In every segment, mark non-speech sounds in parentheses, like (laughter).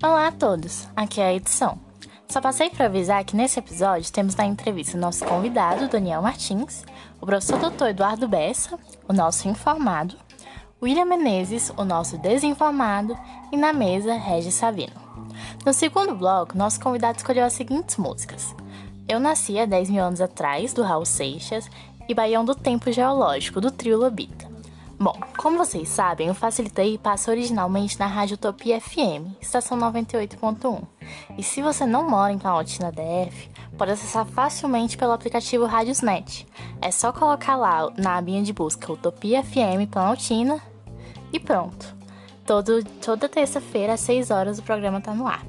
Olá a todos, aqui é a edição. Só passei para avisar que nesse episódio temos na entrevista o nosso convidado, Daniel Martins, o professor doutor Eduardo Bessa, o nosso informado, William Menezes, o nosso desinformado, e na mesa, Regis Savino. No segundo bloco, nosso convidado escolheu as seguintes músicas. Eu Nasci há 10 mil anos atrás, do Raul Seixas, e Baião do Tempo Geológico, do Trio Lobita. Bom, como vocês sabem, o Facilitei passa originalmente na Rádio Utopia FM, estação 98.1. E se você não mora em Planaltina DF, pode acessar facilmente pelo aplicativo Radiosnet. É só colocar lá na abinha de busca Utopia FM Planaltina e pronto. Todo, toda terça-feira às 6 horas o programa tá no ar.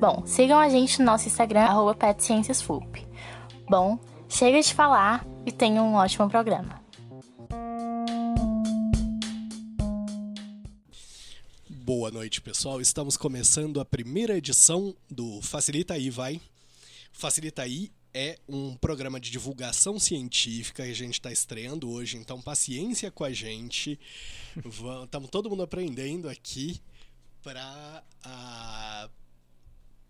Bom, sigam a gente no nosso Instagram, arroba Bom, chega de falar e tenham um ótimo programa. Boa noite, pessoal. Estamos começando a primeira edição do Facilita aí, vai. Facilita aí é um programa de divulgação científica que a gente está estreando hoje, então paciência com a gente. Estamos todo mundo aprendendo aqui para uh,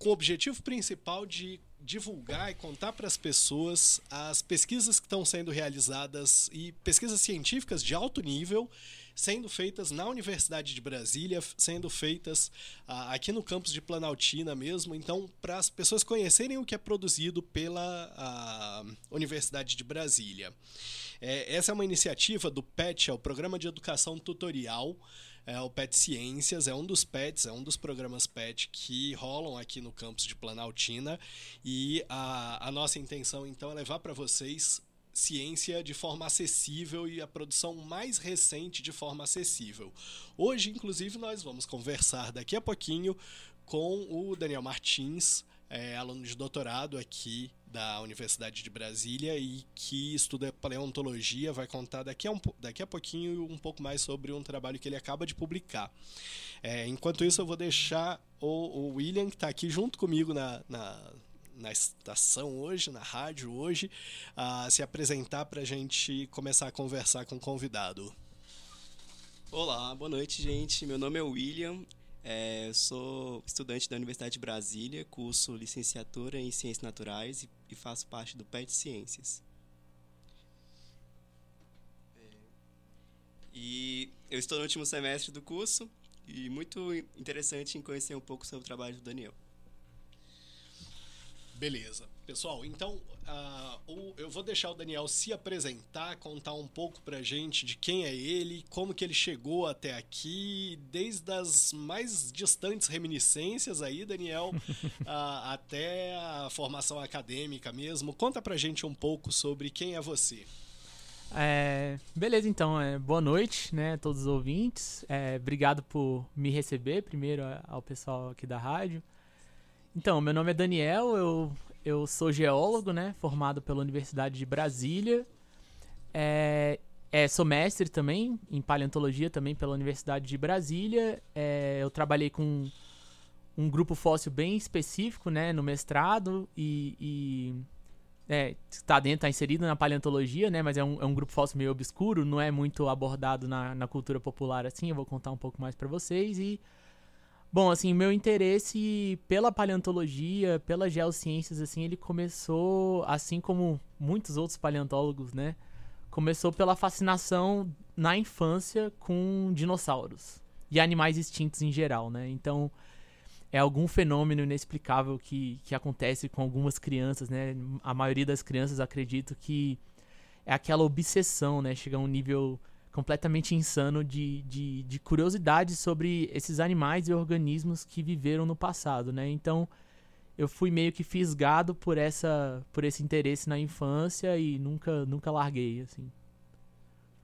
com o objetivo principal de divulgar e contar para as pessoas as pesquisas que estão sendo realizadas e pesquisas científicas de alto nível sendo feitas na Universidade de Brasília, sendo feitas ah, aqui no campus de Planaltina mesmo. Então, para as pessoas conhecerem o que é produzido pela ah, Universidade de Brasília. É, essa é uma iniciativa do PET, é o Programa de Educação Tutorial. É, o PET Ciências é um dos PETs, é um dos programas PET que rolam aqui no campus de Planaltina. E a, a nossa intenção, então, é levar para vocês ciência de forma acessível e a produção mais recente de forma acessível. Hoje, inclusive, nós vamos conversar daqui a pouquinho com o Daniel Martins, é, aluno de doutorado aqui da Universidade de Brasília e que estuda paleontologia, vai contar daqui a, um, daqui a pouquinho um pouco mais sobre um trabalho que ele acaba de publicar. É, enquanto isso, eu vou deixar o, o William, que está aqui junto comigo na, na na estação hoje, na rádio hoje, a se apresentar para a gente começar a conversar com o convidado. Olá, boa noite, gente. Meu nome é William, é, sou estudante da Universidade de Brasília, curso licenciatura em Ciências Naturais e, e faço parte do PET Ciências. É, e eu estou no último semestre do curso e muito interessante em conhecer um pouco sobre o trabalho do Daniel. Beleza. Pessoal, então uh, eu vou deixar o Daniel se apresentar, contar um pouco pra gente de quem é ele, como que ele chegou até aqui, desde as mais distantes reminiscências aí, Daniel, uh, (laughs) até a formação acadêmica mesmo. Conta pra gente um pouco sobre quem é você. É, beleza, então, é, boa noite, né, a todos os ouvintes. É, obrigado por me receber, primeiro ao pessoal aqui da rádio. Então, meu nome é Daniel, eu, eu sou geólogo, né? Formado pela Universidade de Brasília. É, é, sou mestre também em paleontologia também pela Universidade de Brasília. É, eu trabalhei com um grupo fóssil bem específico, né, no mestrado e, e é, está dentro, está inserido na paleontologia, né, mas é um, é um grupo fóssil meio obscuro, não é muito abordado na, na cultura popular assim. Eu vou contar um pouco mais para vocês e Bom, assim, meu interesse pela paleontologia, pelas geociências, assim, ele começou, assim como muitos outros paleontólogos, né? Começou pela fascinação na infância com dinossauros e animais extintos em geral, né? Então, é algum fenômeno inexplicável que, que acontece com algumas crianças, né? A maioria das crianças acredito que é aquela obsessão, né? Chega a um nível completamente insano de, de, de curiosidade sobre esses animais e organismos que viveram no passado, né? Então eu fui meio que fisgado por essa por esse interesse na infância e nunca nunca larguei assim.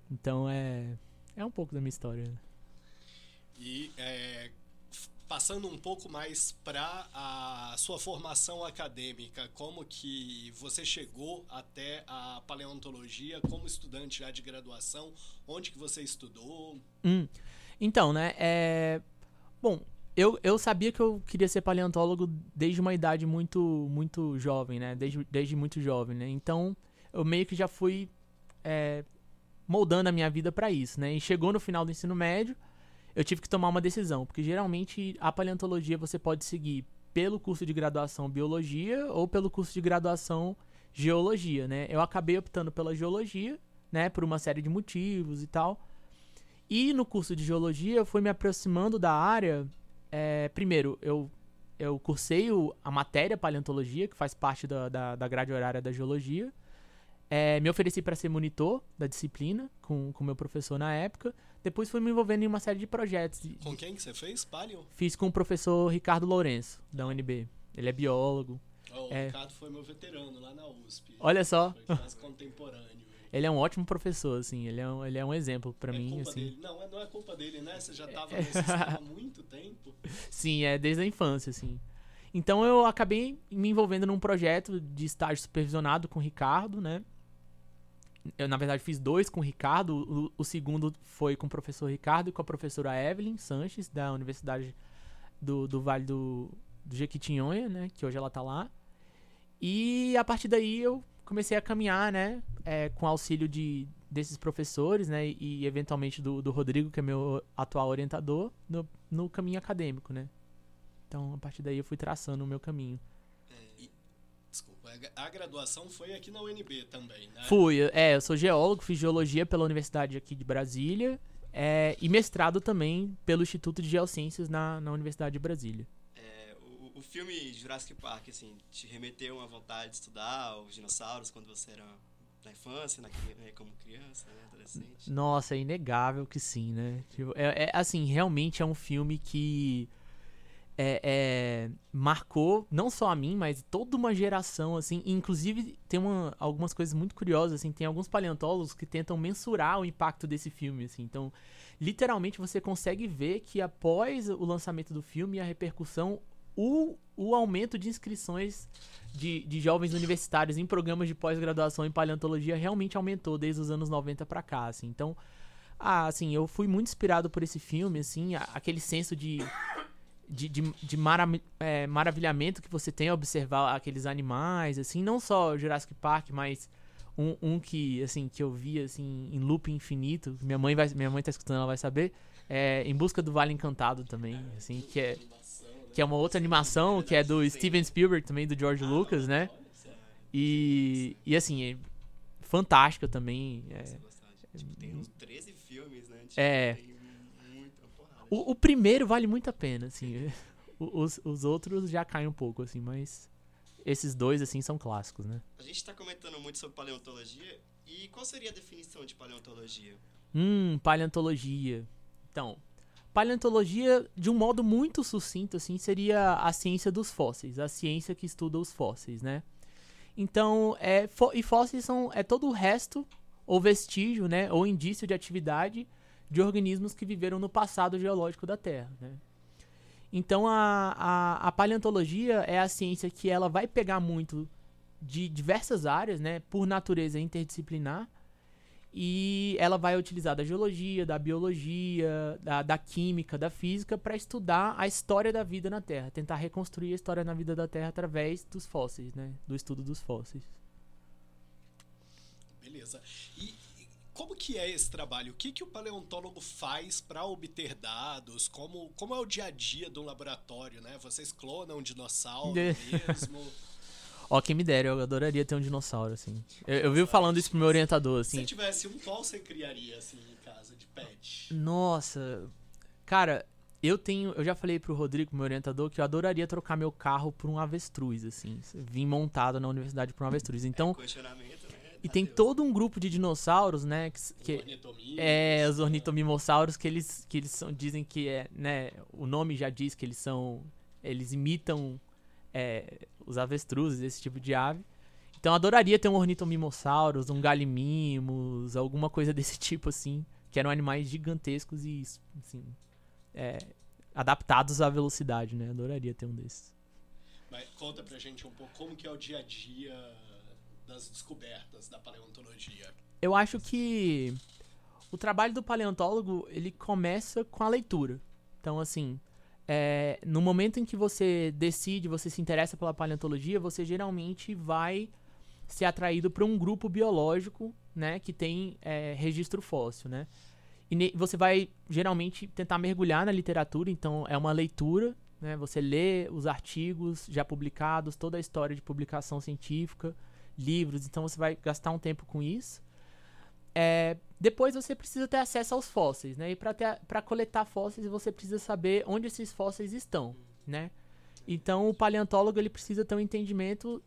Então é é um pouco da minha história. Né? E é, passando um pouco mais para a sua formação acadêmica, como que você chegou até a paleontologia como estudante já de graduação, onde que você estudou? Hum, então, né, é... Bom, eu, eu sabia que eu queria ser paleontólogo desde uma idade muito muito jovem, né, desde, desde muito jovem, né, então eu meio que já fui é, moldando a minha vida para isso, né, e chegou no final do ensino médio, eu tive que tomar uma decisão, porque geralmente a paleontologia você pode seguir pelo curso de graduação biologia ou pelo curso de graduação geologia, né? Eu acabei optando pela geologia, né, por uma série de motivos e tal. E no curso de geologia eu fui me aproximando da área. É, primeiro, eu, eu cursei o, a matéria paleontologia, que faz parte da, da, da grade horária da geologia. É, me ofereci para ser monitor da disciplina com o meu professor na época. Depois fui me envolvendo em uma série de projetos. Com quem que você fez? Palio? Fiz com o professor Ricardo Lourenço, da UNB. Ele é biólogo. Oh, o é... Ricardo foi meu veterano lá na USP. Olha só. Foi quase contemporâneo. Ele é um ótimo professor, assim. Ele é um, ele é um exemplo para é mim, culpa assim. Dele. Não, não é culpa dele, né? Você já tava nesse (laughs) há muito tempo. Sim, é desde a infância, assim. Então eu acabei me envolvendo num projeto de estágio supervisionado com o Ricardo, né? Eu, na verdade, fiz dois com o Ricardo. O, o, segundo foi com o professor Ricardo e com a professora Evelyn Sanches, da Universidade do, do Vale do, do Jequitinhonha, né? Que hoje ela tá lá. E a partir daí eu comecei a caminhar, né? É, com auxílio de, desses professores, né? E, e eventualmente do, do Rodrigo, que é meu atual orientador, no, no caminho acadêmico, né? Então, a partir daí eu fui traçando o meu caminho. Desculpa, a graduação foi aqui na UNB também, né? Fui, é, eu sou geólogo, fiz geologia pela Universidade aqui de Brasília é, e mestrado também pelo Instituto de Geociências na, na Universidade de Brasília. É, o, o filme Jurassic Park, assim, te remeteu a vontade de estudar os dinossauros quando você era na infância, na, né, como criança, né, adolescente? Nossa, é inegável que sim, né? Tipo, é, é, assim, realmente é um filme que é, é, marcou não só a mim, mas toda uma geração, assim. inclusive, tem uma, algumas coisas muito curiosas, assim. Tem alguns paleontólogos que tentam mensurar o impacto desse filme, assim. Então, literalmente, você consegue ver que após o lançamento do filme e a repercussão, o, o aumento de inscrições de, de jovens universitários em programas de pós-graduação em paleontologia realmente aumentou desde os anos 90 para cá, assim. Então, ah, assim, eu fui muito inspirado por esse filme, assim, aquele senso de de, de, de mara, é, maravilhamento que você tem ao observar aqueles animais, assim, não só Jurassic Park, mas um, um que, assim, que eu vi, assim, em loop infinito, minha mãe vai, minha mãe tá escutando, ela vai saber, é Em Busca do Vale Encantado também, assim, que é, que é uma outra animação, que é do Steven Spielberg também, do George Lucas, né? E, e assim, é fantástica também. É, tem uns 13 filmes, né? É. O, o, primeiro vale muito a pena, assim. (laughs) Os, os outros já caem um pouco, assim, mas esses dois, assim, são clássicos, né? A gente está comentando muito sobre paleontologia. E qual seria a definição de paleontologia? Hum, paleontologia. Então, paleontologia, de um modo muito sucinto, assim, seria a ciência dos fósseis, a ciência que estuda os fósseis, né? Então, é, e fósseis são é todo o resto, ou vestígio, né, ou indício de atividade de organismos que viveram no passado geológico da Terra. Né? Então a, a, a, paleontologia é a ciência que ela vai pegar muito de diversas áreas, né, por natureza interdisciplinar, e ela vai utilizar da geologia, da biologia, da, da química, da física para estudar a história da vida na Terra, tentar reconstruir a história na vida da Terra através dos fósseis, né, do estudo dos fósseis. Beleza. E como que é esse trabalho? O que, que o paleontólogo faz para obter dados? Como, como é o dia a dia do laboratório, né? Vocês clonam um dinossauro é. mesmo? (laughs) Ó, quem me dera, eu adoraria ter um dinossauro, assim. Eu, eu vivo falando isso pro meu orientador, assim. Se tivesse um, qual você criaria, assim, em casa, de pet? Nossa, cara, eu tenho... Eu já falei pro Rodrigo, meu orientador, que eu adoraria trocar meu carro por um avestruz, assim. Vim montado na universidade por um avestruz. Então... É questionamento, né? E tem todo um grupo de dinossauros, né? Que, que é, os ornitomimossauros, que eles, que eles são, dizem que é, né? O nome já diz que eles são. Eles imitam é, os avestruzes, esse tipo de ave. Então adoraria ter um ornitomimossauros, um galimimos, alguma coisa (laughs) desse tipo, assim. Que eram animais gigantescos e, assim, é, adaptados à velocidade, né? Adoraria ter um desses. Mas conta pra gente um pouco como que é o dia a dia das descobertas da paleontologia? Eu acho que o trabalho do paleontólogo ele começa com a leitura. Então, assim, é, no momento em que você decide, você se interessa pela paleontologia, você geralmente vai ser atraído para um grupo biológico, né, que tem é, registro fóssil, né? E você vai geralmente tentar mergulhar na literatura, então é uma leitura, né? Você lê os artigos já publicados, toda a história de publicação científica, livros, então você vai gastar um tempo com isso. É, depois você precisa ter acesso aos fósseis, né? E para coletar fósseis você precisa saber onde esses fósseis estão, né? Então o paleontólogo ele precisa ter um entendimento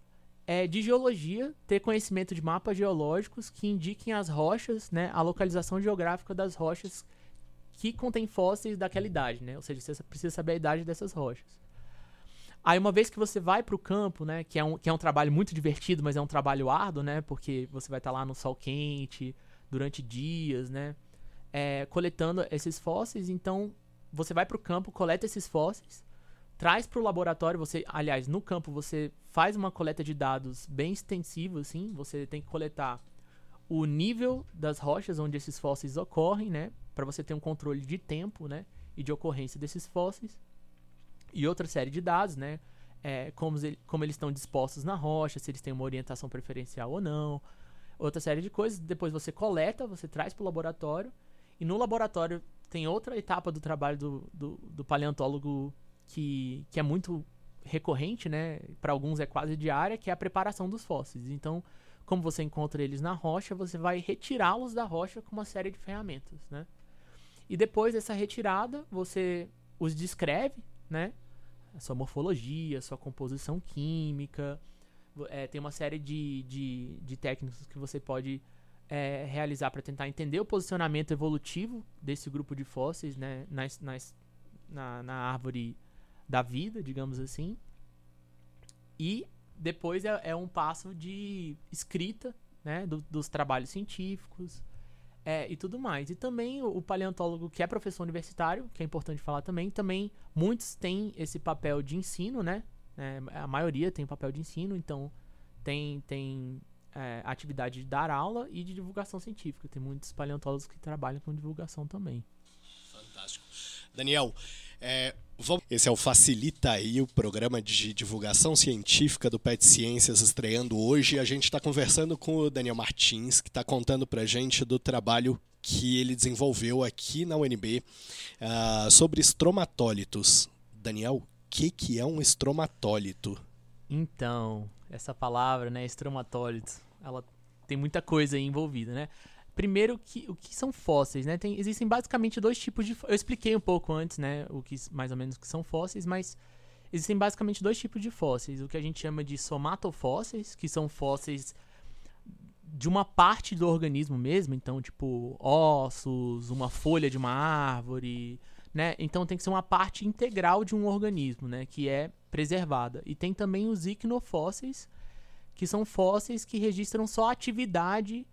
é, de geologia, ter conhecimento de mapas geológicos que indiquem as rochas, né? A localização geográfica das rochas que contém fósseis daquela idade, né? Ou seja, você precisa saber a idade dessas rochas. Aí uma vez que você vai para o campo, né, que é, um, que é um trabalho muito divertido, mas é um trabalho árduo, né, porque você vai estar tá lá no sol quente, durante dias, né? É, coletando esses fósseis. Então, você vai para o campo, coleta esses fósseis, traz para o laboratório. Você, aliás, no campo você faz uma coleta de dados bem extensiva, assim. Você tem que coletar o nível das rochas onde esses fósseis ocorrem, né? Para você ter um controle de tempo, né? E de ocorrência desses fósseis. E outra série de dados, né? É, como, como eles estão dispostos na rocha, se eles têm uma orientação preferencial ou não, outra série de coisas. Depois você coleta, você traz para o laboratório. E no laboratório tem outra etapa do trabalho do, do, do paleontólogo que, que é muito recorrente, né? Para alguns é quase diária, que é a preparação dos fósseis. Então, como você encontra eles na rocha, você vai retirá-los da rocha com uma série de ferramentas, né? E depois dessa retirada, você os descreve, né? A sua morfologia, sua composição química, é, tem uma série de, de, de técnicas que você pode é, realizar para tentar entender o posicionamento evolutivo desse grupo de fósseis né, nas, nas, na, na árvore da vida, digamos assim. E depois é, é um passo de escrita né, do, dos trabalhos científicos é, e tudo mais. E também o, o, paleontólogo que é professor universitário, que é importante falar também, também muitos têm esse papel de ensino, né? É, a maioria tem papel de ensino, então tem, tem é, atividade de dar aula e de divulgação científica. Tem muitos paleontólogos que trabalham com divulgação também. Fantástico. Daniel, é, esse é o Facilita aí, o programa de divulgação científica do PET Ciências estreando hoje. A gente está conversando com o Daniel Martins, que está contando para gente do trabalho que ele desenvolveu aqui na UNB uh, sobre estromatólitos. Daniel, que, que é um estromatólito? Então, essa palavra, né, estromatólito, ela tem muita coisa aí envolvida, né? Primeiro, que, o que são fósseis, né? Tem, existem basicamente dois tipos de... Eu expliquei um pouco antes, né, o que mais ou menos que são fósseis, mas existem basicamente dois tipos de fósseis. O que a gente chama de somatofósseis, que são fósseis de uma parte do organismo mesmo, então, tipo, ossos, uma folha de uma árvore, né? Então tem que ser uma parte integral de um organismo, né? Que é preservada. E tem também os icnofósseis, que são fósseis que registram só a atividade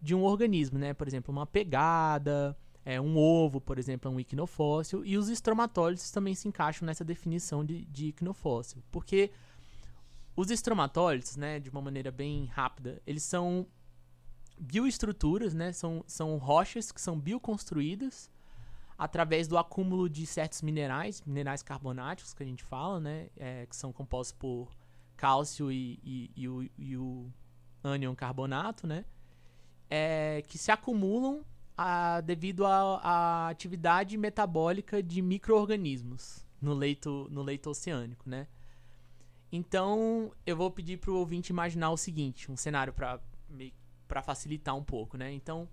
de um organismo, né? Por exemplo, uma pegada, é, um ovo, por exemplo, é um icnofóssil. E os estromatólitos também se encaixam nessa definição de, de icnofóssil. Porque os estromatólitos, né, de uma maneira bem rápida, eles são bioestruturas, né? São, são rochas que são bioconstruídas através do acúmulo de certos minerais, minerais carbonáticos que a gente fala, né? É, que são compostos por cálcio e, e, e, o, e o ânion carbonato, né? É, que se acumulam a, devido à atividade metabólica de micro-organismos no leito, no leito oceânico, né? Então, eu vou pedir para o ouvinte imaginar o seguinte, um cenário para facilitar um pouco, né? Então,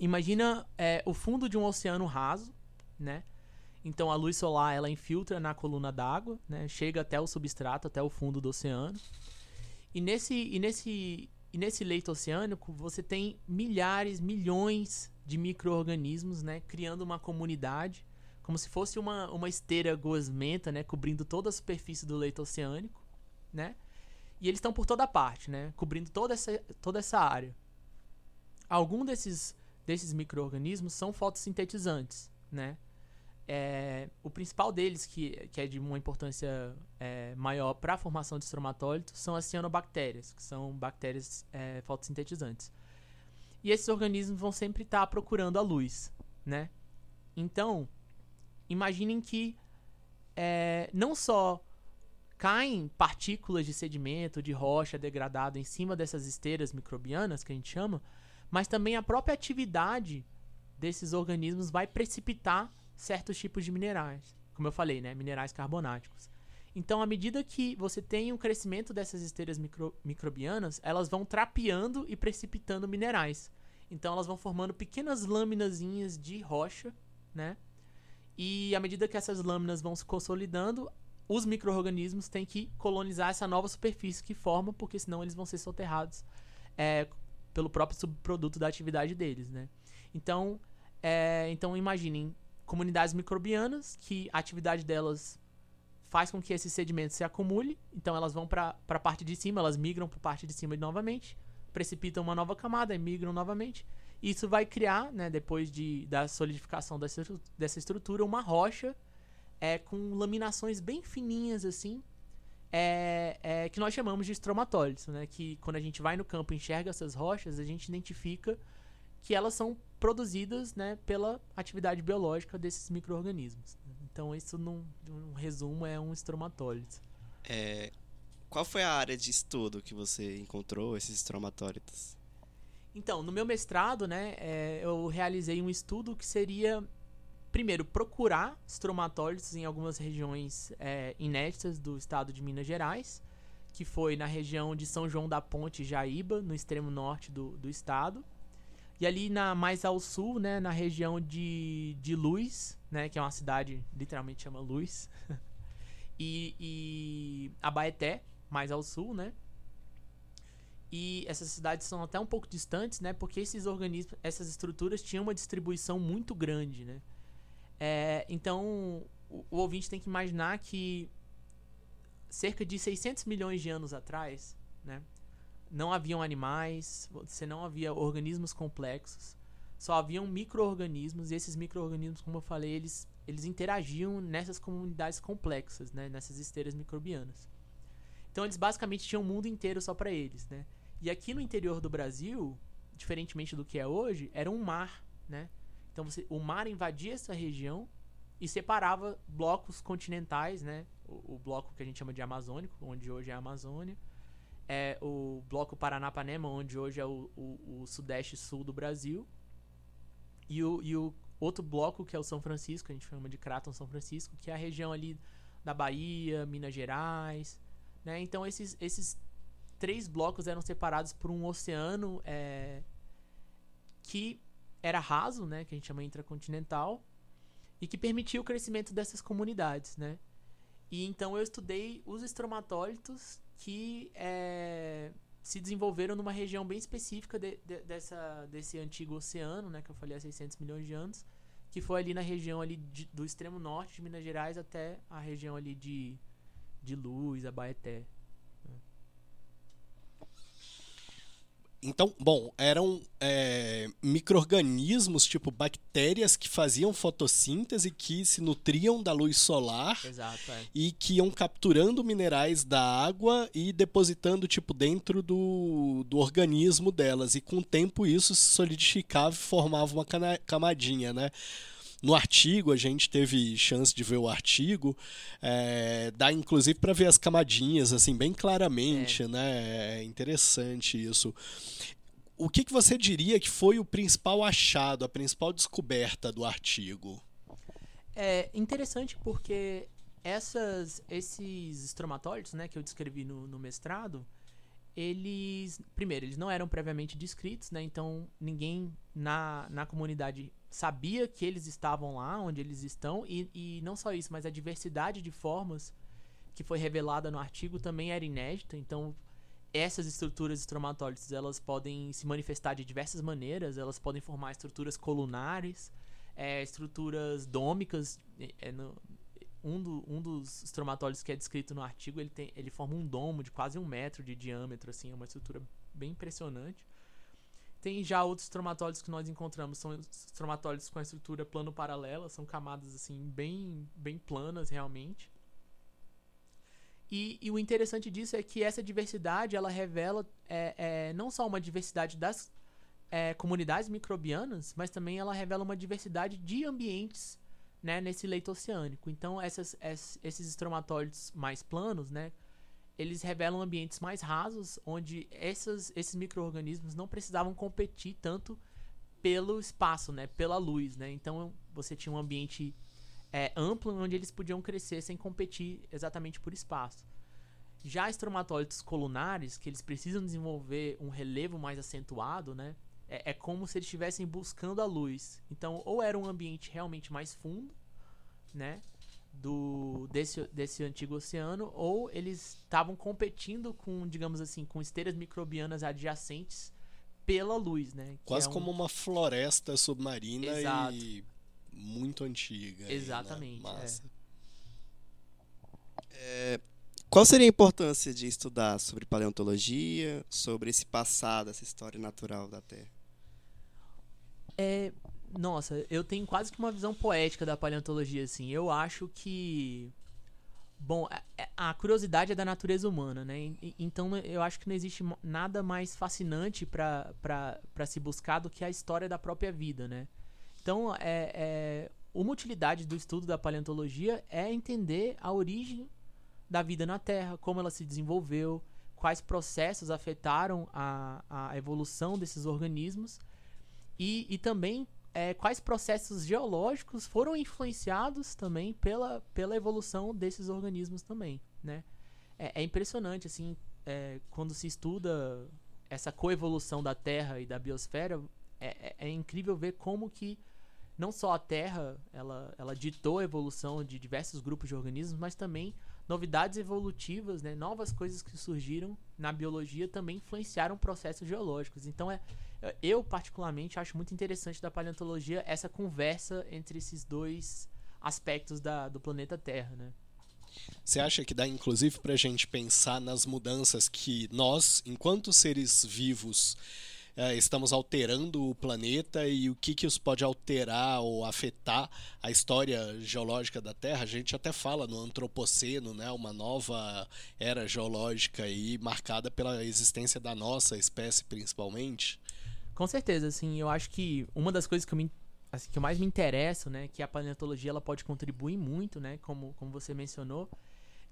Imagina é, o fundo de um oceano raso, né? Então a luz solar ela infiltra na coluna d'água, né? Chega até o substrato, até o fundo do oceano. E nesse, e nesse, e nesse leito oceânico você tem milhares, milhões de micro-organismos, né? Criando uma comunidade, como se fosse uma, uma esteira gosmenta, né? Cobrindo toda a superfície do leito oceânico, né? E eles estão por toda parte, né? Cobrindo toda essa, toda essa área. Algum desses desses micro-organismos são fotossintetizantes, né? É, o principal deles, que, que é de uma importância é, maior para a formação de estromatólitos, são as cianobactérias, que são bactérias é, fotossintetizantes. E esses organismos vão sempre estar tá procurando a luz, né? Então, imaginem que é, não só caem partículas de sedimento, de rocha degradado em cima dessas esteiras microbianas, que a gente chama, mas também a própria atividade desses organismos vai precipitar certos tipos de minerais. Como eu falei, né? Minerais carbonáticos. Então, à medida que você tem um crescimento dessas esteiras micro, microbianas, elas vão trapeando e precipitando minerais. Então, elas vão formando pequenas lâminazinhas de rocha, né? E à medida que essas lâminas vão se consolidando, os micro-organismos têm que colonizar essa nova superfície que formam, porque senão eles vão ser soterrados é, pelo próprio subproduto da atividade deles, né? Então, é, então imaginem comunidades microbianas que a atividade delas faz com que esse sedimento se acumule, então elas vão para a parte de cima, elas migram para a parte de cima novamente, precipitam uma nova camada e migram novamente. Isso vai criar, né, depois de, da solidificação dessa, dessa estrutura, uma rocha é, com laminações bem fininhas assim, é, é, que nós chamamos de estromatólitos, né? Que quando a gente vai no campo e enxerga essas rochas, a gente identifica que elas são produzidas né, pela atividade biológica desses micro-organismos. Então, isso, num, num resumo, é um estromatólito. É, qual foi a área de estudo que você encontrou esses estromatólitos? Então, no meu mestrado, né, é, eu realizei um estudo que seria, primeiro, procurar estromatólitos em algumas regiões é, inéditas do estado de Minas Gerais, que foi na região de São João da Ponte, Jaíba, no extremo norte do, do estado. E ali na, mais ao sul, né, na região de, de Luz, né, que é uma cidade, literalmente chama Luz, (laughs) e, e Abaeté, mais ao sul, né, e essas cidades são até um pouco distantes, né? Porque esses organismos, essas estruturas tinham uma distribuição muito grande, né? É, então, o, o, ouvinte tem que imaginar que cerca de 600 milhões de anos atrás, né? Não haviam animais, você não havia organismos complexos, só haviam micro-organismos, e esses micro-organismos, como eu falei, eles, eles interagiam nessas comunidades complexas, né? Nessas esteiras microbianas. Então, eles basicamente tinham o mundo inteiro só para eles, né? E aqui no interior do Brasil, diferentemente do que é hoje, era um mar, né? Então você, o mar invadia essa região e separava blocos continentais, né? O, o, bloco que a gente chama de amazônico, onde hoje é a Amazônia, é o bloco Paranapanema, onde hoje é o, o, o sudeste sul do Brasil, e o, e o outro bloco que é o São Francisco, a gente chama de Craton São Francisco, que é a região ali da Bahia, Minas Gerais, né? Então esses, esses três blocos eram separados por um oceano é, que era raso, né, que a gente chama intracontinental, e que permitia o crescimento dessas comunidades, né? E então eu estudei os estromatólitos que é, se desenvolveram numa região bem específica de, de, dessa, desse antigo oceano, né, que eu falei há 600 milhões de anos, que foi ali na região ali de, do extremo norte de Minas Gerais até a região ali de, de Luz, Abaeté. Então, bom, eram é, micro-organismos, tipo bactérias, que faziam fotossíntese, que se nutriam da luz solar Exato, é. e que iam capturando minerais da água e depositando, tipo, dentro do, do organismo delas. E com o tempo isso se solidificava e formava uma camadinha, né? No artigo, a gente teve chance de ver o artigo, é, dá inclusive para ver as camadinhas, assim, bem claramente, é. né? É interessante isso. O que, que você diria que foi o principal achado, a principal descoberta do artigo? É interessante porque essas, esses estromatólitos, né, que eu descrevi no, no mestrado, eles, primeiro, eles não eram previamente descritos, né? Então ninguém na, na comunidade sabia que eles estavam lá, onde eles estão, e, e não só isso, mas a diversidade de formas que foi revelada no artigo também era inédita. Então essas estruturas estromatólitas elas podem se manifestar de diversas maneiras. Elas podem formar estruturas colunares, é, estruturas dômicas. É no, um, do, um dos estromatólitos que é descrito no artigo, ele, tem, ele forma um domo de quase um metro de diâmetro, assim, é uma estrutura bem impressionante. Tem já outros estromatólitos que nós encontramos, são estromatólitos com a estrutura plano-paralela, são camadas assim bem, bem planas realmente. E, e, o interessante disso é que essa diversidade ela revela é, é, não só uma diversidade das é, comunidades microbianas, mas também ela revela uma diversidade de ambientes né, nesse leito oceânico. Então, essas, esses estromatólitos mais planos, né, eles revelam ambientes mais rasos, onde essas, esses micro-organismos não precisavam competir tanto pelo espaço, né? Pela luz, né? Então você tinha um ambiente é, amplo onde eles podiam crescer sem competir exatamente por espaço. Já estromatólitos colunares, que eles precisam desenvolver um relevo mais acentuado, né? É, é como se eles estivessem buscando a luz. Então, ou era um ambiente realmente mais fundo, né? Do, desse, desse antigo oceano, ou eles estavam competindo com, digamos assim, com esteiras microbianas adjacentes pela luz, né? Quase é um... como uma floresta submarina Exato. e muito antiga. aí, né? Exatamente, Massa. Qual seria a importância de estudar sobre paleontologia, sobre esse passado, essa história natural da Terra? É, nossa, eu tenho quase que uma visão poética da paleontologia, assim. Eu acho que. Bom, a, a curiosidade é da natureza humana, né? Então eu acho que não existe nada mais fascinante para se buscar do que a história da própria vida, né? Então, é, é, uma utilidade do estudo da paleontologia é entender a origem da vida na Terra, como ela se desenvolveu, quais processos afetaram a, a evolução desses organismos e, e também é, quais processos geológicos foram influenciados também pela, pela evolução desses organismos também, né? É, é impressionante, assim, é, quando se estuda essa coevolução da Terra e da biosfera, é, é- é incrível ver como que não só a Terra ela, ela ditou a evolução de diversos grupos de organismos, mas também novidades evolutivas, né, novas coisas que surgiram na biologia também influenciaram processos geológicos. Então é eu particularmente acho muito interessante da paleontologia essa conversa entre esses dois aspectos da, do planeta Terra, né? Você acha que dá, inclusive, para a gente pensar nas mudanças que nós, enquanto seres vivos, eh, estamos alterando o planeta e o que, que isso pode alterar ou afetar a história geológica da Terra? A gente até fala no Antropoceno, né, uma nova era geológica aí marcada pela existência da nossa espécie, principalmente. Com certeza, assim, eu acho que uma das coisas que eu, me, assim, que eu mais me interesso, né, que a paleontologia ela pode contribuir muito, né, como, como você mencionou,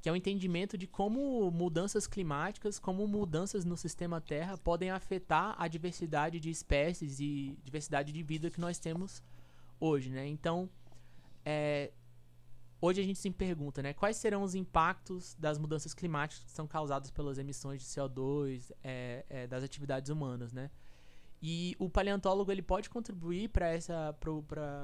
que é o entendimento de como mudanças climáticas, como mudanças no sistema Terra podem afetar a diversidade de espécies e diversidade de vida que nós temos hoje, né? Então, é, hoje a gente se pergunta, né, quais serão os impactos das mudanças climáticas que são causadas pelas emissões de CO2, é, é, das atividades humanas, né? E o paleontólogo ele pode contribuir para essa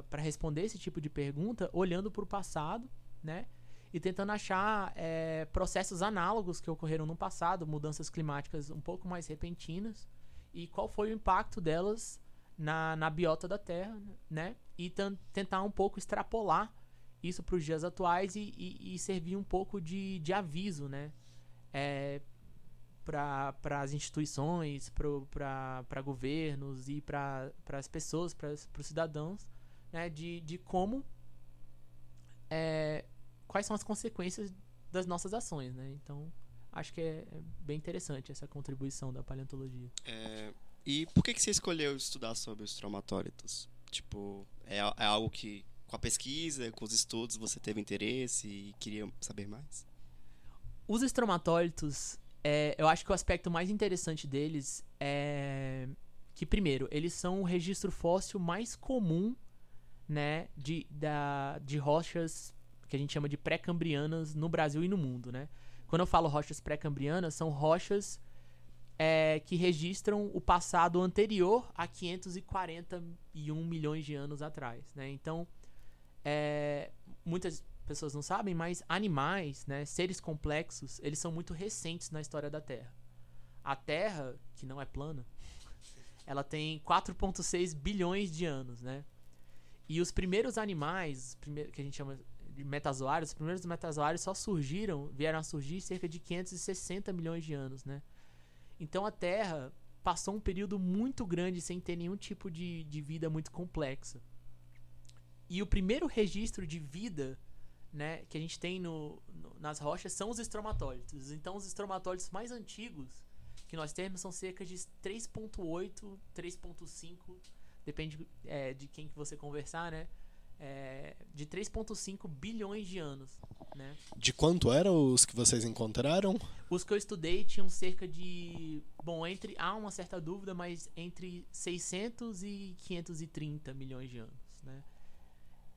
para responder esse tipo de pergunta olhando para o passado, né? E tentando achar é, processos análogos que ocorreram no passado, mudanças climáticas um pouco mais repentinas, e qual foi o impacto delas na, na biota da Terra, né? E tentar um pouco extrapolar isso para os dias atuais e, e- e servir um pouco de, de aviso, né? É, para as instituições, para governos e para as pessoas, para os cidadãos, né, de, de como é, quais são as consequências das nossas ações, né? Então acho que é, é bem interessante essa contribuição da paleontologia. É, e por que, que você escolheu estudar sobre os traumatólitos? Tipo, é, é algo que com a pesquisa, com os estudos, você teve interesse e queria saber mais? Os estromatólitos, é, eu acho que o aspecto mais interessante deles é que, primeiro, eles são o registro fóssil mais comum né, de, da, de rochas que a gente chama de pré-cambrianas no Brasil e no mundo. Né? Quando eu falo rochas pré-cambrianas, são rochas é, que registram o passado anterior a 541 milhões de anos atrás. Né? Então, é, muitas pessoas não sabem, mas animais, né, seres complexos, eles são muito recentes na história da Terra. A Terra, que não é plana, (laughs) ela tem 4,6 bilhões de anos, né? E os primeiros animais, que a gente chama de metazoários, os primeiros metazoários só surgiram, vieram a surgir cerca de 560 milhões de anos, né? Então a Terra passou um período muito grande sem ter nenhum tipo de, de vida muito complexa. E o primeiro registro de vida né, que a gente tem no, no- nas rochas são os estromatólitos. Então, os estromatólitos mais antigos que nós temos são cerca de 3.8, 3.5, depende é, de quem que você conversar, né? é, de 3,5 bilhões de anos. Né? De quanto eram os que vocês encontraram? Os que eu estudei tinham cerca de. Bom, entre. Há uma certa dúvida, mas entre 600 e 530 milhões de anos. Né?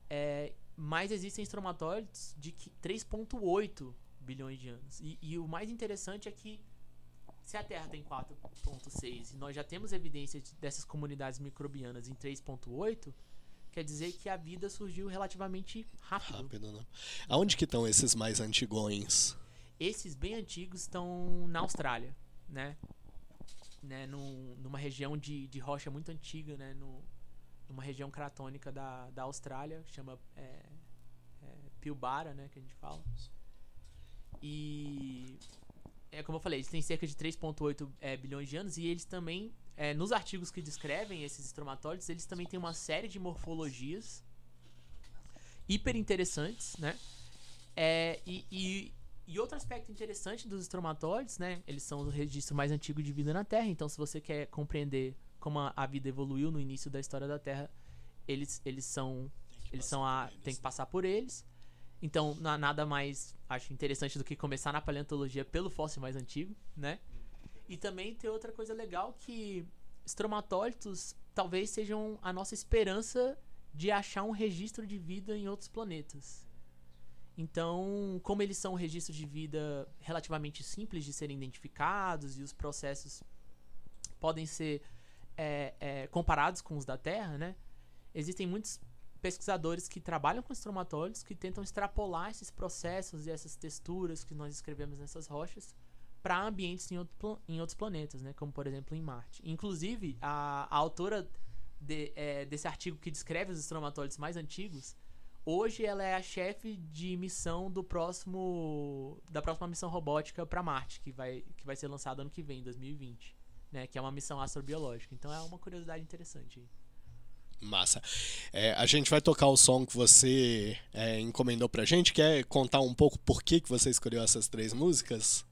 É, mas existem estromatólitos de 3,8 bilhões de anos. E, e, o mais interessante é que se a Terra tem 4,6 e nós já temos evidência dessas comunidades microbianas em 3,8 quer dizer que a vida surgiu relativamente rápido. Rápido, né? Aonde que estão esses mais antigões? Esses bem antigos estão na Austrália, né? né? Num, numa região de, de rocha muito antiga, né? No, numa região cratônica da, da Austrália, chama é, é, Pilbara, né? Que a gente fala. E é como eu falei, eles têm cerca de 3,8 é, bilhões de anos e eles também é, nos artigos que descrevem esses estromatólitos, eles também têm uma série de morfologias hiper interessantes, né? É, e, e, e, outro aspecto interessante dos estromatólitos, né? Eles são o registro mais antigo de vida na Terra. Então, se você quer compreender como a, a vida evoluiu no início da história da Terra, eles, eles são eles são a tem que passar por eles. Então, não há nada mais acho interessante do que começar na paleontologia pelo fóssil mais antigo, né? E também tem outra coisa legal que estromatólitos talvez sejam a nossa esperança de achar um registro de vida em outros planetas. Então, como eles são um registro de vida relativamente simples de serem identificados e os processos podem ser é, é, comparados com os da Terra, né? Existem muitos pesquisadores que trabalham com estromatólitos que tentam extrapolar esses processos e essas texturas que nós escrevemos nessas rochas para ambientes em, outro, em, outros planetas, né? Como por exemplo em Marte. Inclusive a, a autora de, é, desse artigo que descreve os estromatólitos mais antigos, hoje ela é a chefe de missão do próximo da próxima missão robótica para Marte, que vai que vai ser lançada ano que vem, 2020, né? Que é uma missão astrobiológica. Então é uma curiosidade interessante. Massa. É, a gente vai tocar o som que você é, encomendou pra gente. Quer contar um pouco por que, que você escolheu essas três músicas?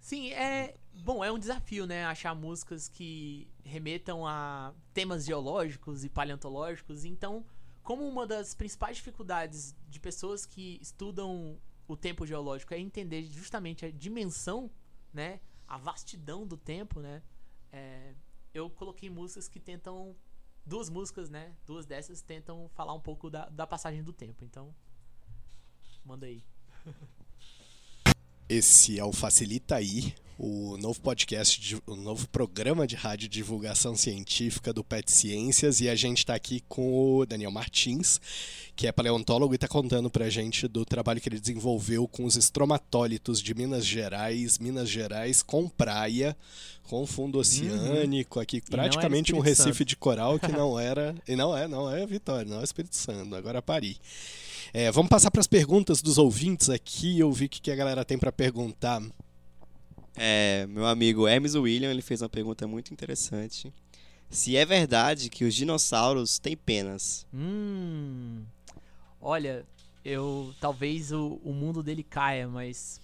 Sim, é. Bom, é um desafio, né? Achar músicas que remetam a temas geológicos e paleontológicos. Então, como uma das principais dificuldades de pessoas que estudam o tempo geológico é entender justamente a dimensão, né? A vastidão do tempo, né? É, eu coloquei músicas que tentam. Duas músicas, né? Duas dessas tentam falar um pouco da, da passagem do tempo. Então, manda aí. (laughs) Esse é o Facilita aí, o novo podcast, o novo programa de rádio divulgação científica do PET Ciências e a gente está aqui com o Daniel Martins, que é paleontólogo e está contando para a gente do trabalho que ele desenvolveu com os estromatólitos de Minas Gerais, Minas Gerais com praia, com fundo oceânico, uhum. aqui praticamente um Recife Santo. de coral que (laughs) não era, e não é, não é Vitória, não é Espírito Santo, agora é Paris. É, vamos passar para as perguntas dos ouvintes aqui. Eu vi o que a galera tem para perguntar. É, meu amigo Hermes William ele fez uma pergunta muito interessante. Se é verdade que os dinossauros têm penas? Hum. Olha, eu talvez o, o mundo dele caia, mas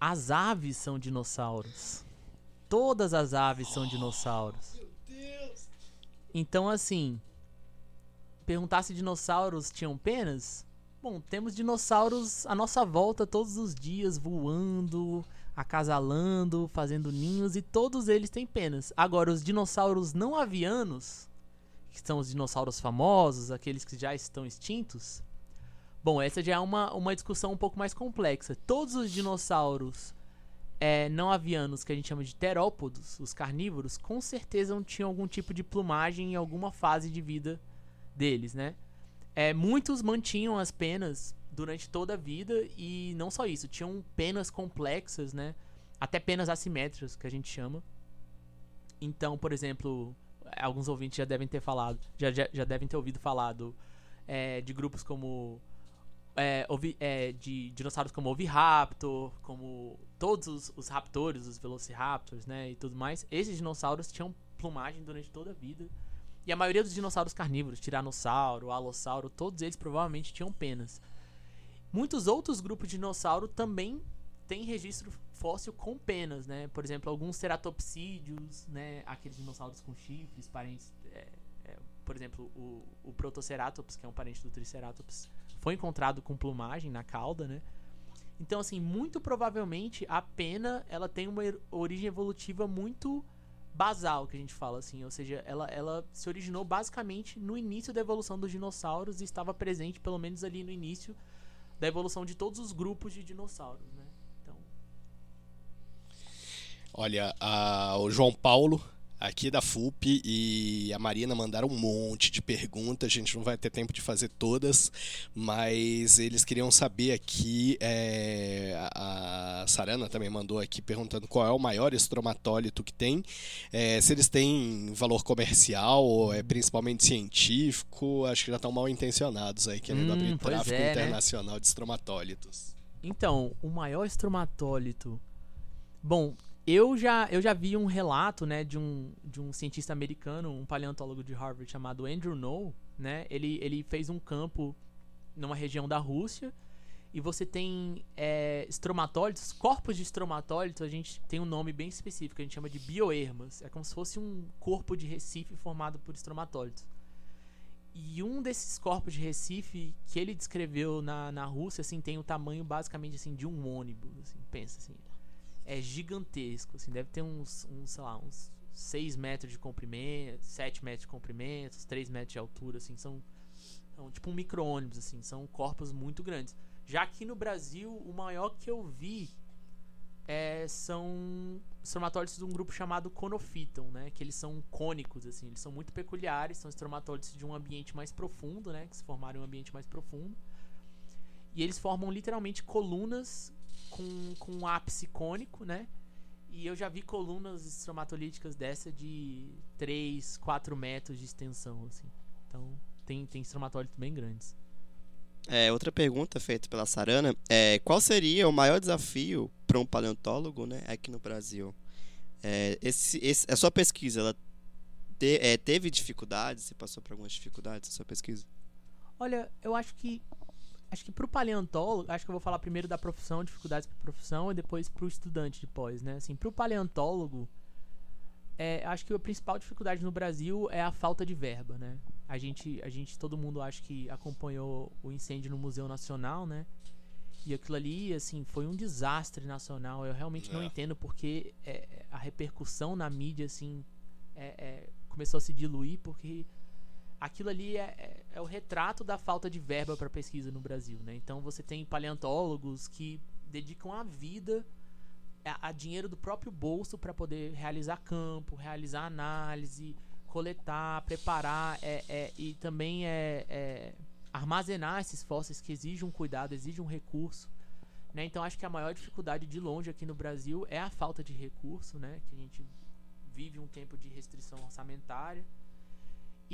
as aves são dinossauros. Todas as aves são dinossauros. Então assim, perguntar se dinossauros tinham penas, bom, temos dinossauros à nossa volta todos os dias, voando, acasalando, fazendo ninhos, e todos eles têm penas. Agora, os dinossauros não avianos, que são os dinossauros famosos, aqueles que já estão extintos, bom, essa já é uma, uma discussão um pouco mais complexa. Todos os dinossauros é, não avianos, que a gente chama de terópodos, os carnívoros, com certeza tinham algum tipo de plumagem em alguma fase de vida deles, né? É, muitos mantinham as penas durante toda a vida e não só isso, tinham penas complexas, né? Até penas assimétricas, que a gente chama. Então, por exemplo, alguns ouvintes já devem ter falado, já, já, já devem ter ouvido falado é, de grupos como é, é, de dinossauros como Oviraptor, como todos os, os, raptores, os Velociraptors, né, e tudo mais. Esses dinossauros tinham plumagem durante toda a vida e a maioria dos dinossauros carnívoros, tiranossauro, alossauro, todos eles provavelmente tinham penas. Muitos outros grupos de dinossauro também têm registro fóssil com penas, né? Por exemplo, alguns ceratopsídeos, né? Aqueles dinossauros com chifres, parentes, é, é, por exemplo, o, o Protoceratops, que é um parente do Triceratops, foi encontrado com plumagem na cauda, né? Então, assim, muito provavelmente a pena ela tem uma origem evolutiva muito basal, que a gente fala assim. Ou seja, ela, ela se originou basicamente no início da evolução dos dinossauros e estava presente, pelo menos ali no início da evolução de todos os grupos de dinossauros, né? Então... Olha, a, o João Paulo aqui da FUP e a Marina mandaram um monte de perguntas. A gente não vai ter tempo de fazer todas, mas eles queriam saber aqui. É, a Sarana também mandou aqui perguntando qual é o maior estromatólito que tem, é, se eles têm valor comercial ou é principalmente científico. Acho que já estão mal intencionados aí, querendo hum, abrir tráfico é, né? internacional né? de estromatólitos. Então, o maior estromatólito. Bom, eu já, eu já vi um relato, né, de um, de um cientista americano, um paleontólogo de Harvard chamado Andrew Noll, né? Ele, ele fez um campo numa região da Rússia e você tem é, estromatólitos, corpos de estromatólitos, a gente tem um nome bem específico, a gente chama de bioermas. É como se fosse um corpo de Recife formado por estromatólitos. E um desses corpos de Recife que ele descreveu na, na Rússia, assim, tem o tamanho basicamente assim de um ônibus, assim, pensa assim é gigantesco, assim, deve ter uns, uns sei lá, uns 6 metros de comprimento, 7 metros de comprimento, 3 metros de altura, assim, são, são tipo um micro-ônibus, assim, são corpos muito grandes. Já aqui no Brasil, o maior que eu vi é, são estromatólitos de um grupo chamado Conophyton, né? Que eles são cônicos, assim, eles são muito peculiares, são estromatólitos de um ambiente mais profundo, né? Que se formaram em um ambiente mais profundo. E eles formam literalmente colunas com, com um ápice cônico, né? E eu já vi colunas estromatolíticas dessa de 3, 4 metros de extensão, assim. Então, tem, tem estromatólitos bem grandes. É, outra pergunta feita pela Sarana é qual seria o maior desafio para um paleontólogo né, aqui no Brasil? É, esse, esse, a sua pesquisa ela te, é, teve dificuldades? Você passou por algumas dificuldades na sua pesquisa? Olha, eu acho que acho que pro paleontólogo, acho que eu vou falar primeiro da profissão, dificuldades pra profissão, e depois pro estudante de pós, né? Assim, pro paleontólogo, é, acho que a principal dificuldade no Brasil é a falta de verba, né? A gente, a gente, todo mundo acho que acompanhou o incêndio no Museu Nacional, né? E aquilo ali, assim, foi um desastre nacional. Eu realmente é. não entendo porque é, a repercussão na mídia, assim, é, é começou a se diluir, porque aquilo ali é, é, é, o retrato da falta de verba para pesquisa no Brasil, né? Então você tem paleontólogos que dedicam a vida a, a dinheiro do próprio bolso para poder realizar campo, realizar análise, coletar, preparar é, é e também é, é, armazenar esses fósseis que exigem um cuidado, exigem um recurso. Né? Então acho que a maior dificuldade de longe aqui no Brasil é a falta de recurso, né? Que a gente vive um tempo de restrição orçamentária.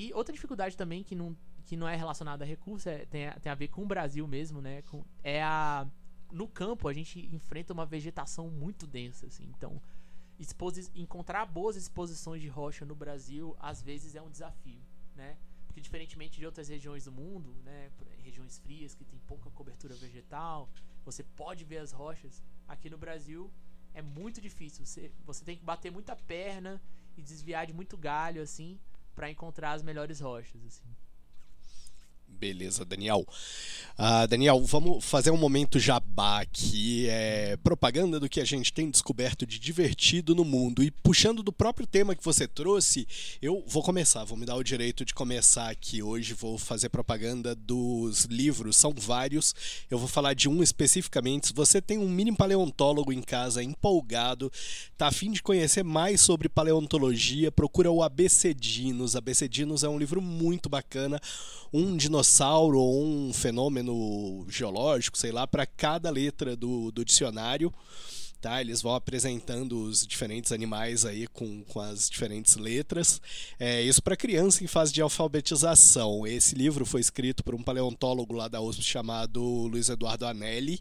E outra dificuldade também que não, que não é relacionada a recurso, é, tem, a, tem a ver com o Brasil mesmo, né? Com, é a. No campo a gente enfrenta uma vegetação muito densa, assim. Então, encontrar boas exposições de rocha no Brasil às vezes é um desafio, né? Porque diferentemente de outras regiões do mundo, né, regiões frias que tem pouca cobertura vegetal, você pode ver as rochas. Aqui no Brasil é muito difícil. Você, você tem que bater muita perna e desviar de muito galho assim para encontrar as melhores rochas, assim. Beleza, Daniel. Uh, Daniel, vamos fazer um momento jabá aqui, é, propaganda do que a gente tem descoberto de divertido no mundo. E puxando do próprio tema que você trouxe, eu vou começar, vou me dar o direito de começar aqui hoje. Vou fazer propaganda dos livros, são vários. Eu vou falar de um especificamente. Se você tem um mini paleontólogo em casa empolgado, tá a fim de conhecer mais sobre paleontologia, procura o Abecedinos. Abecedinos é um livro muito bacana, um dinossauro dinossauro ou um fenômeno geológico, sei lá, para cada letra do, do dicionário. Tá, eles vão apresentando os diferentes animais aí com, com as diferentes letras. É, isso para criança em fase de alfabetização. Esse livro foi escrito por um paleontólogo lá da USP chamado Luiz Eduardo Anelli.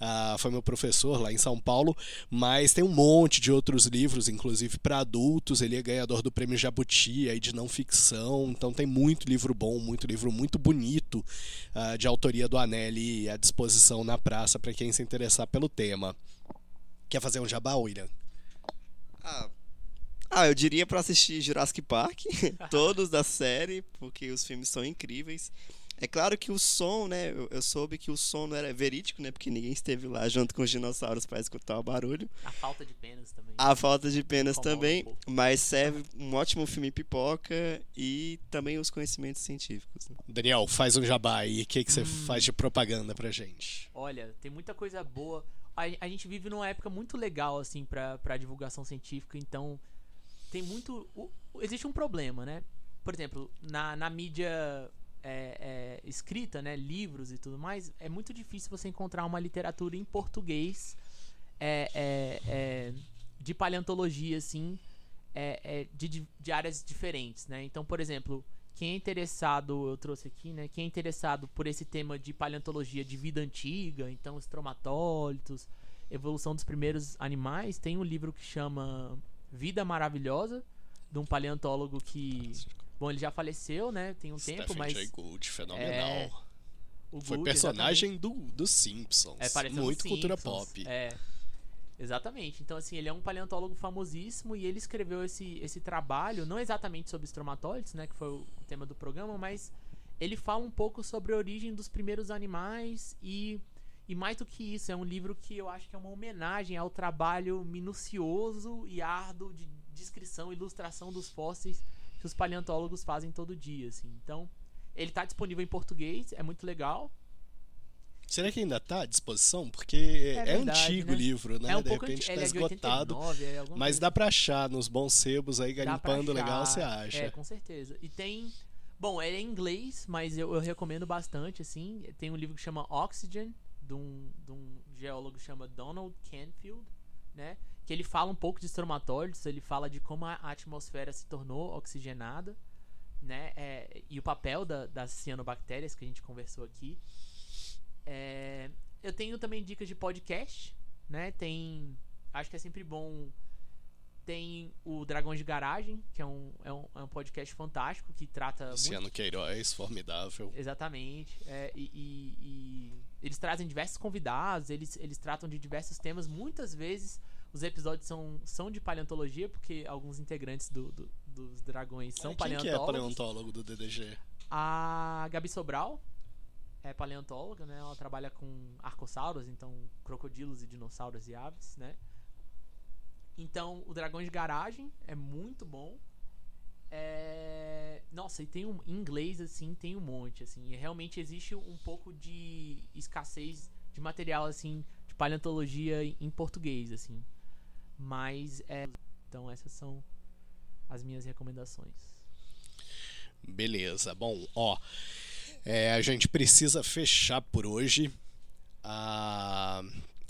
Ah, foi meu professor lá em São Paulo. Mas tem um monte de outros livros, inclusive para adultos. Ele é ganhador do prêmio Jabuti aí de não ficção. Então tem muito livro bom, muito livro muito bonito ah, de autoria do Anelli à disposição na praça para quem se interessar pelo tema. Quer fazer um jabá, William? Ah, Ah, eu diria para assistir Jurassic Park, (laughs) todos da série, porque os filmes são incríveis. É claro que o som, né? Eu, eu, soube que o som não era verídico, né? Porque ninguém esteve lá junto com os dinossauros para escutar o barulho. A falta de penas também. A falta de penas também, um mas serve um ótimo filme pipoca e também os conhecimentos científicos. Né? Daniel, faz um jabá aí. O que, que você hum. faz de propaganda pra gente? Olha, tem muita coisa boa. A, gente vive numa época muito legal, assim, pra, pra divulgação científica, então tem muito. O, existe um problema, né? Por exemplo, na, na mídia é, é, escrita, né, livros e tudo mais, é muito difícil você encontrar uma literatura em português é, é, é de paleontologia, assim, é, de, de, áreas diferentes, né? Então, por exemplo, quem é interessado, eu trouxe aqui, né? Quem é interessado por esse tema de paleontologia de vida antiga, então estromatólitos, evolução dos primeiros animais, tem um livro que chama Vida Maravilhosa, de um paleontólogo que Bom, ele já faleceu, né? Tem um Stephen tempo, mas. Jay Gould, fenomenal. É... Foi personagem do, dos Simpsons. É, muito Simpsons, cultura pop. É. Exatamente. Então, assim, ele é um paleontólogo famosíssimo e ele escreveu esse, esse trabalho, não exatamente sobre estromatólitos, né? Que foi o tema do programa, mas ele fala um pouco sobre a origem dos primeiros animais e. E mais do que isso, é um livro que eu acho que é uma homenagem ao trabalho minucioso e árduo de descrição e ilustração dos fósseis que os paleontólogos fazem todo dia, assim. Então, ele está disponível em português, é muito legal. Será que ainda está à disposição? Porque é, é verdade, antigo né? o livro, né? É um de repente está é esgotado. 89, é mas dá para achar nos bons sebos aí, garimpando legal, você acha. É, com certeza. E tem. Bom, ele é em inglês, mas eu, eu recomendo bastante, assim. Tem um livro que chama Oxygen, de um, de um geólogo que chama Donald Canfield, né? que ele fala um pouco de estromatólitos, ele fala de como a atmosfera se tornou oxigenada, né? É, e o papel da, das cianobactérias que a gente conversou aqui. É, eu tenho também dicas de podcast, né? Tem, acho que é sempre bom. Tem o Dragões de Garagem, que é um, é um, é um podcast fantástico que trata. Luciano muito... Queiroz, formidável. Exatamente. É, e, e, e eles trazem diversos convidados, eles, eles tratam de diversos temas, muitas vezes os episódios são, são de paleontologia, porque alguns integrantes do, do dos dragões são Quem paleontólogos. Quem é paleontólogo do DDG? A Gabi Sobral é paleontóloga, né? Ela trabalha com arcossauros, então crocodilos e dinossauros e aves, né? Então, o Dragões de Garagem é muito bom. É... Nossa, e tem um em inglês assim, tem um monte assim. E realmente existe um pouco de escassez de material assim de paleontologia em português assim. Mas é. Então essas são as minhas recomendações. Beleza. Bom, ó. É, a gente precisa fechar por hoje. Ah,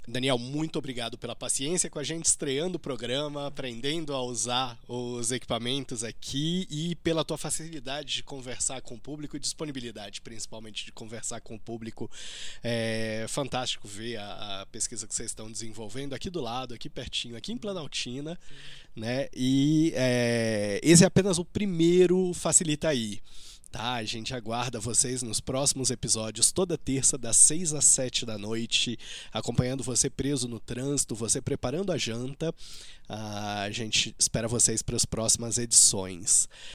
Daniel, muito obrigado pela paciência com a gente estreando o programa, aprendendo a usar os equipamentos aqui e pela tua facilidade de conversar com o público e disponibilidade, principalmente de conversar com o público. É fantástico ver a, a pesquisa que vocês estão desenvolvendo aqui do lado, aqui pertinho, aqui em Planaltina, né? E é, esse é apenas o primeiro Facilita aí tá? A gente aguarda vocês nos próximos episódios, toda terça, das 6 às 7 da noite, acompanhando você preso no trânsito, você preparando a janta. Ah, a gente espera vocês para as próximas edições.